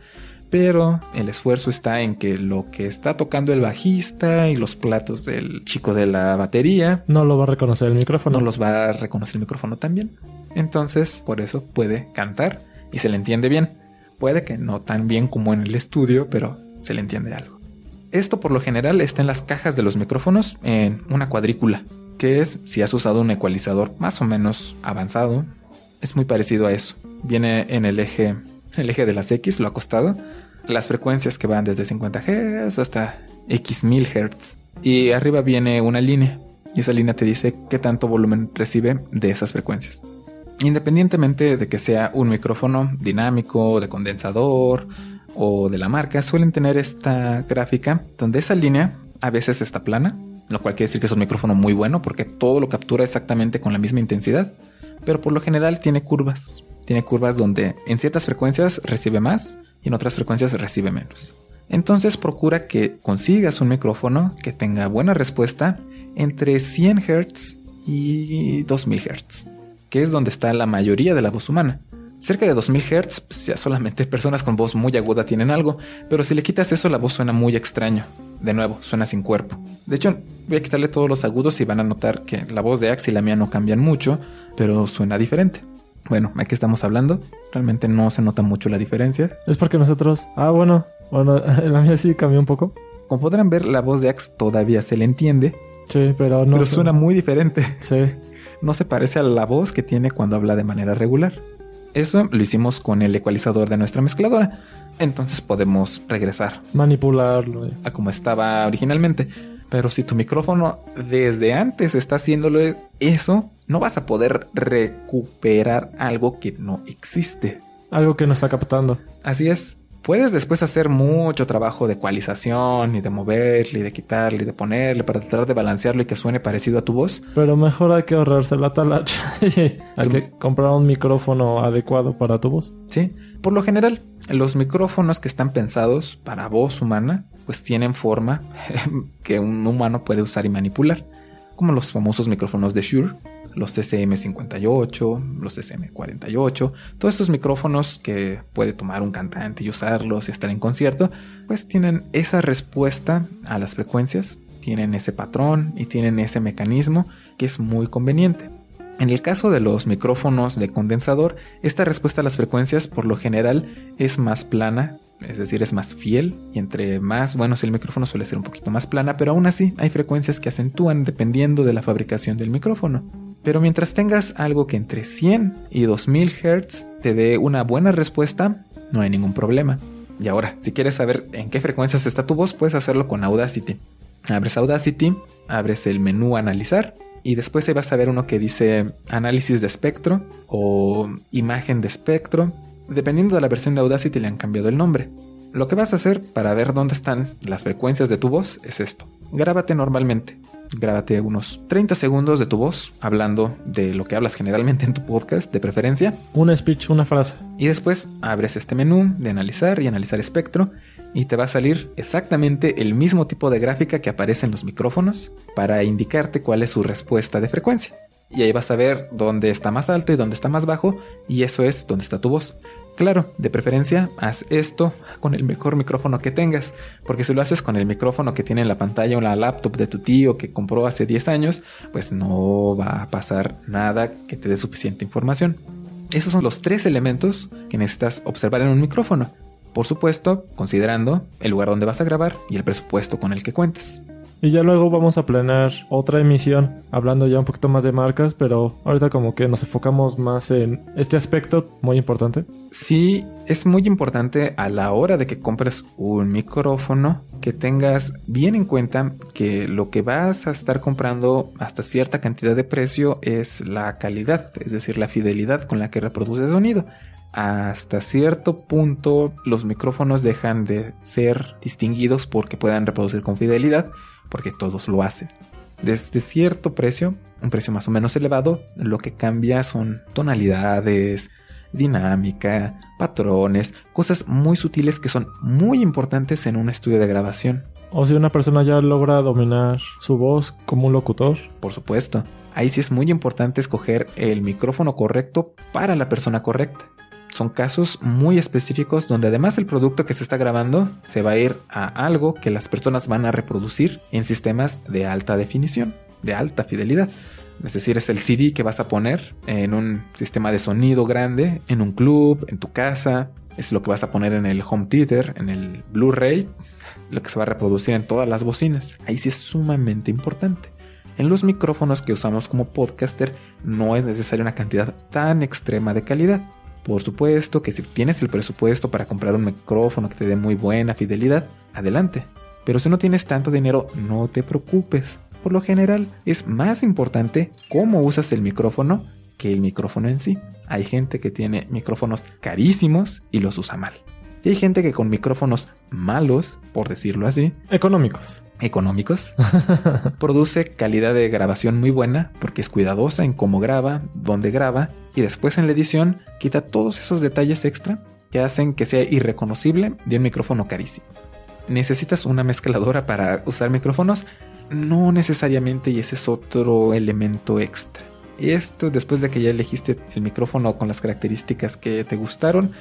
pero el esfuerzo está en que lo que está tocando el bajista y los platos del chico de la batería
no lo va a reconocer el micrófono.
No los va a reconocer el micrófono también. Entonces, por eso puede cantar y se le entiende bien. Puede que no tan bien como en el estudio, pero se le entiende algo. Esto por lo general está en las cajas de los micrófonos en una cuadrícula, que es si has usado un ecualizador más o menos avanzado, es muy parecido a eso. Viene en el eje, el eje de las X, lo acostado, las frecuencias que van desde 50 Hz hasta X mil Hz. Y arriba viene una línea. Y esa línea te dice qué tanto volumen recibe de esas frecuencias. Independientemente de que sea un micrófono dinámico, de condensador o de la marca, suelen tener esta gráfica donde esa línea a veces está plana, lo cual quiere decir que es un micrófono muy bueno porque todo lo captura exactamente con la misma intensidad, pero por lo general tiene curvas. Tiene curvas donde en ciertas frecuencias recibe más y en otras frecuencias recibe menos. Entonces procura que consigas un micrófono que tenga buena respuesta entre 100 Hz y 2000 Hz, que es donde está la mayoría de la voz humana. Cerca de 2000 Hz, pues ya solamente (laughs) personas con voz muy aguda tienen algo, pero si le quitas eso la voz suena muy extraño. De nuevo, suena sin cuerpo. De hecho, voy a quitarle todos los agudos y van a notar que la voz de Axe y la mía no cambian mucho, pero suena diferente. Bueno, aquí estamos hablando. Realmente no se nota mucho la diferencia.
Es porque nosotros. Ah, bueno. Bueno, (laughs) la mía sí cambió un poco.
Como podrán ver, la voz de Axe todavía se le entiende.
Sí, pero no.
Pero suena muy diferente. (laughs)
Sí. (laughs)
No se parece a la voz que tiene cuando habla de manera regular. Eso lo hicimos con el ecualizador de nuestra mezcladora. Entonces podemos regresar.
Manipularlo. eh.
A como estaba originalmente. Pero si tu micrófono desde antes está haciéndolo eso, no vas a poder recuperar algo que no existe.
Algo que no está captando.
Así es. Puedes después hacer mucho trabajo de ecualización y de moverle y de quitarle y de ponerle para tratar de balancearlo y que suene parecido a tu voz.
Pero mejor hay que ahorrarse la talacha. (laughs) hay que comprar un micrófono adecuado para tu voz.
Sí. Por lo general, los micrófonos que están pensados para voz humana, pues tienen forma (laughs) que un humano puede usar y manipular. Como los famosos micrófonos de Shure, los SM58, los SM48, todos estos micrófonos que puede tomar un cantante y usarlos y estar en concierto, pues tienen esa respuesta a las frecuencias, tienen ese patrón y tienen ese mecanismo que es muy conveniente. En el caso de los micrófonos de condensador, esta respuesta a las frecuencias por lo general es más plana, es decir, es más fiel y entre más bueno el micrófono suele ser un poquito más plana, pero aún así hay frecuencias que acentúan dependiendo de la fabricación del micrófono. Pero mientras tengas algo que entre 100 y 2000 Hz te dé una buena respuesta, no hay ningún problema. Y ahora, si quieres saber en qué frecuencias está tu voz, puedes hacerlo con Audacity. Abres Audacity, abres el menú Analizar y después ahí vas a ver uno que dice Análisis de espectro o Imagen de espectro. Dependiendo de la versión de Audacity le han cambiado el nombre. Lo que vas a hacer para ver dónde están las frecuencias de tu voz es esto. Grábate normalmente. Grábate unos 30 segundos de tu voz hablando de lo que hablas generalmente en tu podcast, de preferencia.
Un speech, una frase.
Y después abres este menú de analizar y analizar espectro y te va a salir exactamente el mismo tipo de gráfica que aparece en los micrófonos para indicarte cuál es su respuesta de frecuencia. Y ahí vas a ver dónde está más alto y dónde está más bajo y eso es dónde está tu voz. Claro, de preferencia, haz esto con el mejor micrófono que tengas, porque si lo haces con el micrófono que tiene en la pantalla o la laptop de tu tío que compró hace 10 años, pues no va a pasar nada que te dé suficiente información. Esos son los tres elementos que necesitas observar en un micrófono. Por supuesto, considerando el lugar donde vas a grabar y el presupuesto con el que cuentes.
Y ya luego vamos a planear otra emisión hablando ya un poquito más de marcas, pero ahorita como que nos enfocamos más en este aspecto muy importante.
Sí, es muy importante a la hora de que compres un micrófono que tengas bien en cuenta que lo que vas a estar comprando hasta cierta cantidad de precio es la calidad, es decir, la fidelidad con la que reproduce sonido hasta cierto punto los micrófonos dejan de ser distinguidos porque puedan reproducir con fidelidad, porque todos lo hacen. Desde cierto precio, un precio más o menos elevado, lo que cambia son tonalidades, dinámica, patrones, cosas muy sutiles que son muy importantes en un estudio de grabación.
O si una persona ya logra dominar su voz como un locutor.
Por supuesto, ahí sí es muy importante escoger el micrófono correcto para la persona correcta son casos muy específicos donde además el producto que se está grabando se va a ir a algo que las personas van a reproducir en sistemas de alta definición, de alta fidelidad. Es decir, es el CD que vas a poner en un sistema de sonido grande, en un club, en tu casa. Es lo que vas a poner en el home theater, en el Blu-ray, lo que se va a reproducir en todas las bocinas. Ahí sí es sumamente importante. En los micrófonos que usamos como podcaster no es necesaria una cantidad tan extrema de calidad. Por supuesto que si tienes el presupuesto para comprar un micrófono que te dé muy buena fidelidad, adelante. Pero si no tienes tanto dinero, no te preocupes. Por lo general, es más importante cómo usas el micrófono que el micrófono en sí. Hay gente que tiene micrófonos carísimos y los usa mal. Y hay gente que con micrófonos malos, por decirlo así,
económicos,
económicos, (laughs) produce calidad de grabación muy buena porque es cuidadosa en cómo graba, dónde graba y después en la edición quita todos esos detalles extra que hacen que sea irreconocible de un micrófono carísimo. ¿Necesitas una mezcladora para usar micrófonos? No necesariamente y ese es otro elemento extra. Esto después de que ya elegiste el micrófono con las características que te gustaron,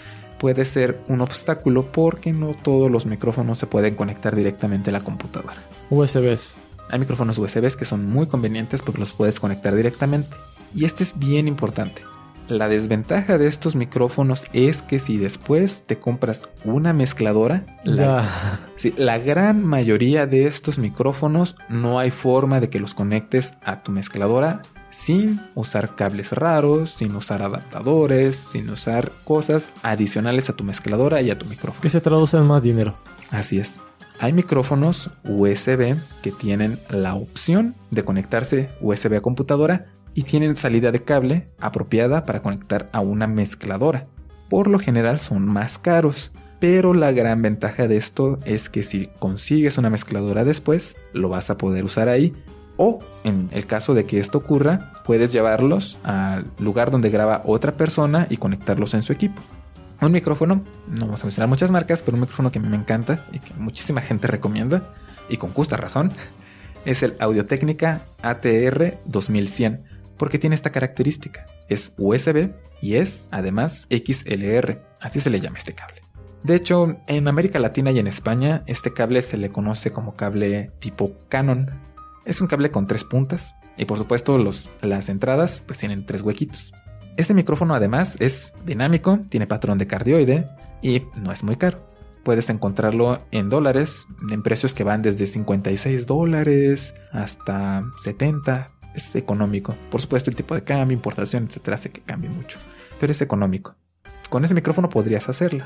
puede ser un obstáculo porque no todos los micrófonos se pueden conectar directamente a la computadora.
USBs.
Hay micrófonos USBs que son muy convenientes porque los puedes conectar directamente. Y este es bien importante. La desventaja de estos micrófonos es que si después te compras una mezcladora, la, la, gran mayoría de estos micrófonos no hay forma de que los conectes a tu mezcladora sin usar cables raros, sin usar adaptadores, sin usar cosas adicionales a tu mezcladora y a tu micrófono.
Que se traduce en más dinero.
Así es. Hay micrófonos USB que tienen la opción de conectarse USB a computadora y tienen salida de cable apropiada para conectar a una mezcladora. Por lo general son más caros, pero la gran ventaja de esto es que si consigues una mezcladora después, lo vas a poder usar ahí o, en el caso de que esto ocurra, puedes llevarlos al lugar donde graba otra persona y conectarlos en su equipo. Un micrófono, no vamos a mencionar muchas marcas, pero un micrófono que me encanta y que muchísima gente recomienda, y con justa razón, (laughs) es el Audio Técnica ATR 2100, porque tiene esta característica. Es USB y es, además, XLR, así se le llama este cable. De hecho, en América Latina y en España, este cable se le conoce como cable tipo Canon, es un cable con tres puntas y por supuesto los, las entradas pues tienen tres huequitos. Este micrófono además es dinámico, tiene patrón de cardioide y no es muy caro. Puedes encontrarlo en dólares, en precios que van desde 56 dólares hasta 70. Es económico. Por supuesto el tipo de cambio, importación, etcétera, hace que cambie mucho. Pero es económico. Con ese micrófono podrías hacerlo.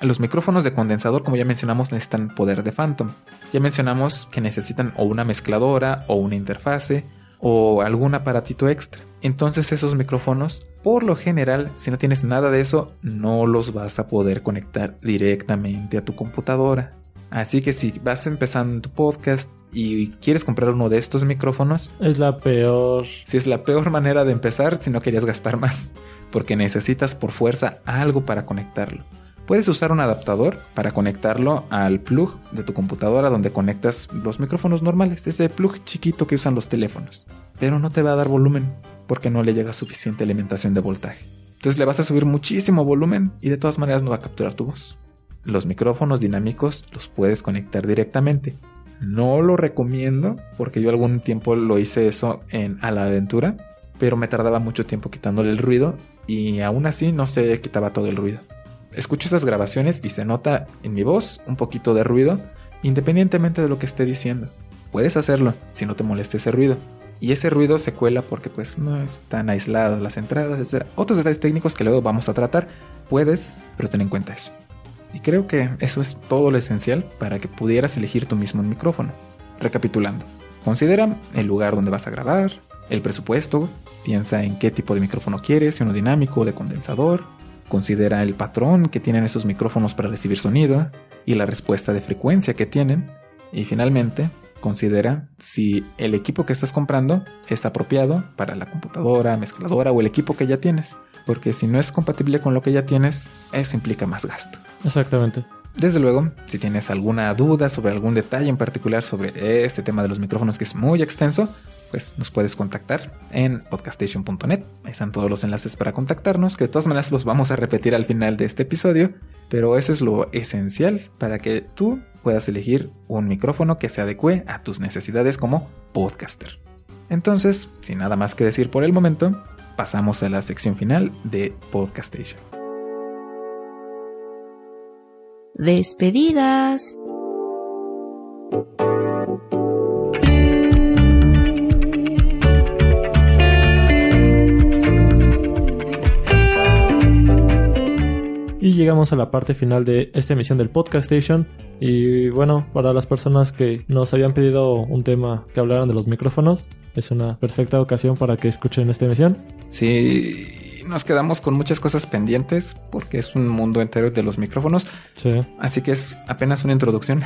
Los micrófonos de condensador, como ya mencionamos, necesitan poder de Phantom. Ya mencionamos que necesitan o una mezcladora o una interfase o algún aparatito extra. Entonces esos micrófonos, por lo general, si no tienes nada de eso, no los vas a poder conectar directamente a tu computadora. Así que si vas empezando tu podcast y quieres comprar uno de estos micrófonos,
es la peor.
Si es la peor manera de empezar si no querías gastar más, porque necesitas por fuerza algo para conectarlo. Puedes usar un adaptador para conectarlo al plug de tu computadora donde conectas los micrófonos normales, ese plug chiquito que usan los teléfonos. Pero no te va a dar volumen porque no le llega suficiente alimentación de voltaje. Entonces le vas a subir muchísimo volumen y de todas maneras no va a capturar tu voz. Los micrófonos dinámicos los puedes conectar directamente. No lo recomiendo porque yo algún tiempo lo hice eso en A la aventura, pero me tardaba mucho tiempo quitándole el ruido y aún así no se quitaba todo el ruido escucho esas grabaciones y se nota en mi voz un poquito de ruido, independientemente de lo que esté diciendo. puedes hacerlo si no te molesta ese ruido. Y ese ruido se cuela porque pues no están aisladas las entradas, etc. Otros detalles técnicos que luego vamos a tratar. Puedes, pero ten en cuenta eso. Y creo que eso es todo lo esencial para que pudieras elegir tú mismo un micrófono. Recapitulando, considera el lugar donde vas a grabar, el presupuesto, piensa en qué tipo de micrófono quieres, si uno dinámico o de condensador, considera el patrón que tienen esos micrófonos para recibir sonido y la respuesta de frecuencia que tienen, y finalmente, considera si el equipo que estás comprando es apropiado para la computadora, mezcladora o el equipo que ya tienes, porque si no es compatible con lo que ya tienes, eso implica más gasto.
Exactamente.
Desde luego, si tienes alguna duda sobre algún detalle en particular sobre este tema de los micrófonos que es muy extenso, pues nos puedes contactar en podcastation.net. Ahí están todos los enlaces para contactarnos, que de todas maneras los vamos a repetir al final de este episodio, pero eso es lo esencial para que tú puedas elegir un micrófono que se adecue a tus necesidades como podcaster. Entonces, sin nada más que decir por el momento, pasamos a la sección final de Podcastation.
Despedidas.
Y llegamos a la parte final de esta emisión del Podcast Station. Y bueno, para las personas que nos habían pedido un tema que hablaran de los micrófonos, es una perfecta ocasión para que escuchen esta emisión.
Sí, nos quedamos con muchas cosas pendientes porque es un mundo entero de los micrófonos.
Sí.
Así que es apenas una introducción.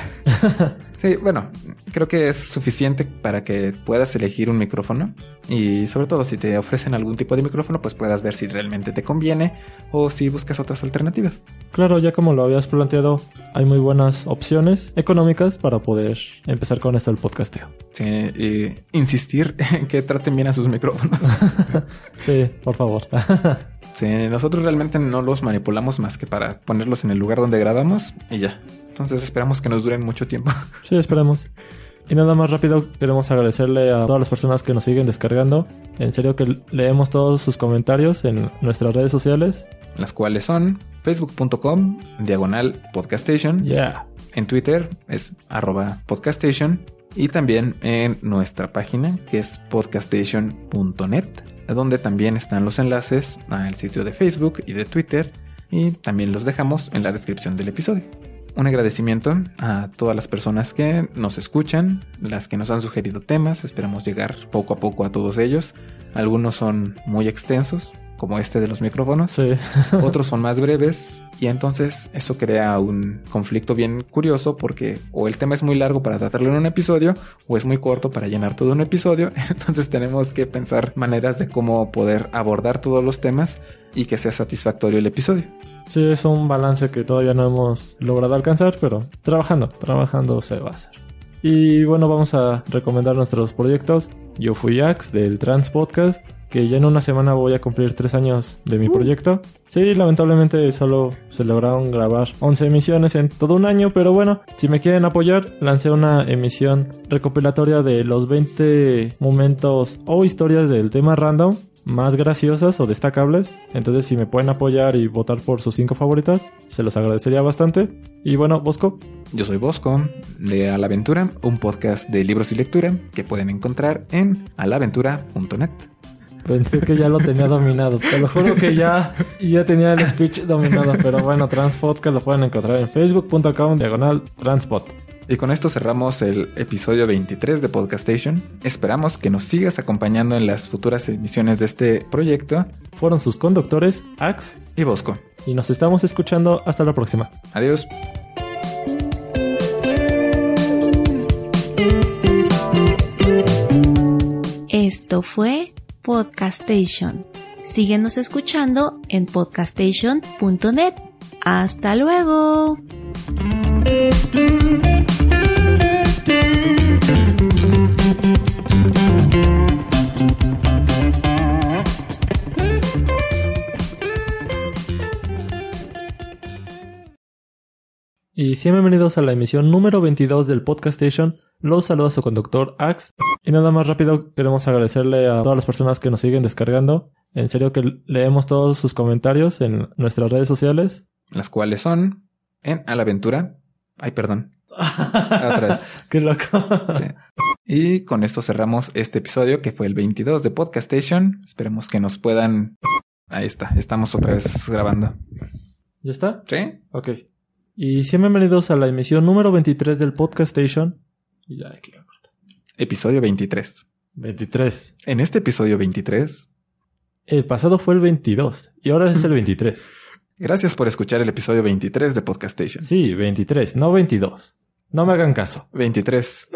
(laughs) sí, bueno, creo que es suficiente para que puedas elegir un micrófono y sobre todo si te ofrecen algún tipo de micrófono, pues puedas ver si realmente te conviene o si buscas otras alternativas.
Claro, ya como lo habías planteado, hay muy buenas opciones económicas para poder empezar con esto el podcasteo.
Sí, y insistir en que traten bien a sus micrófonos. (laughs)
sí, por favor. (laughs)
sí, nosotros realmente no los manipulamos más que para ponerlos en el lugar donde grabamos y ya. Entonces esperamos que nos duren mucho tiempo. (laughs)
sí, esperemos. Y nada más rápido, queremos agradecerle a todas las personas que nos siguen descargando. En serio que leemos todos sus comentarios en nuestras redes sociales.
Las cuales son facebook.com, diagonal podcastation.
Yeah.
En Twitter es arroba podcastation. Y también en nuestra página que es podcastation.net, donde también están los enlaces al sitio de Facebook y de Twitter. Y también los dejamos en la descripción del episodio un agradecimiento a todas las personas que nos escuchan, las que nos han sugerido temas, esperamos llegar poco a poco a todos ellos. Algunos son muy extensos, como este de los micrófonos,
sí. (laughs)
otros son más breves y entonces eso crea un conflicto bien curioso porque o el tema es muy largo para tratarlo en un episodio o es muy corto para llenar todo un episodio, (laughs) entonces tenemos que pensar maneras de cómo poder abordar todos los temas y que sea satisfactorio el episodio.
Sí, es un balance que todavía no hemos logrado alcanzar, pero trabajando, trabajando se va a hacer. Y bueno, vamos a recomendar nuestros proyectos. Yo fui Ax del Trans Podcast, que ya en una semana voy a cumplir tres años de mi proyecto. Sí, lamentablemente solo se lograron grabar 11 emisiones en todo un año, pero bueno, si me quieren apoyar, lancé una emisión recopilatoria de los 20 momentos o historias del tema random más graciosas o destacables. Entonces, si me pueden apoyar y votar por sus cinco favoritas, se los agradecería bastante. Y bueno, Bosco.
Yo soy Bosco de Alaventura, un podcast de libros y lectura que pueden encontrar en alaventura.net.
Pensé que ya lo tenía dominado. Te lo juro que ya, ya tenía el speech dominado. Pero bueno, Transpodcast lo pueden encontrar en facebook.com diagonal Transpod.
Y con esto cerramos el episodio 23 de Podcastation. Esperamos que nos sigas acompañando en las futuras emisiones de este proyecto.
Fueron sus conductores, Ax
y Bosco.
Y nos estamos escuchando hasta la próxima.
Adiós.
Esto fue Podcastation. Síguenos escuchando en podcastation.net. Hasta luego.
Y sean bienvenidos a la emisión número 22 del Podcast Station. Los saluda su conductor Ax. Y nada más rápido, queremos agradecerle a todas las personas que nos siguen descargando. En serio que leemos todos sus comentarios en nuestras redes sociales.
Las cuales son en Alaventura. Ay, perdón. (laughs) Otra vez.
Qué loco.
Sí. Y con esto cerramos este episodio que fue el 22 de Podcast Station. Esperemos que nos puedan... Ahí está, estamos otra vez grabando.
¿Ya está?
¿Sí?
Ok. Y sean bienvenidos a la emisión número 23 del Podcast Station. Y ya, aquí lo corto.
Episodio 23.
23.
En este episodio 23,
El pasado fue el 22 y ahora es el 23.
gracias por escuchar el episodio 23 de Podcast Station.
Sí, 23, no 22. No me hagan caso.
23.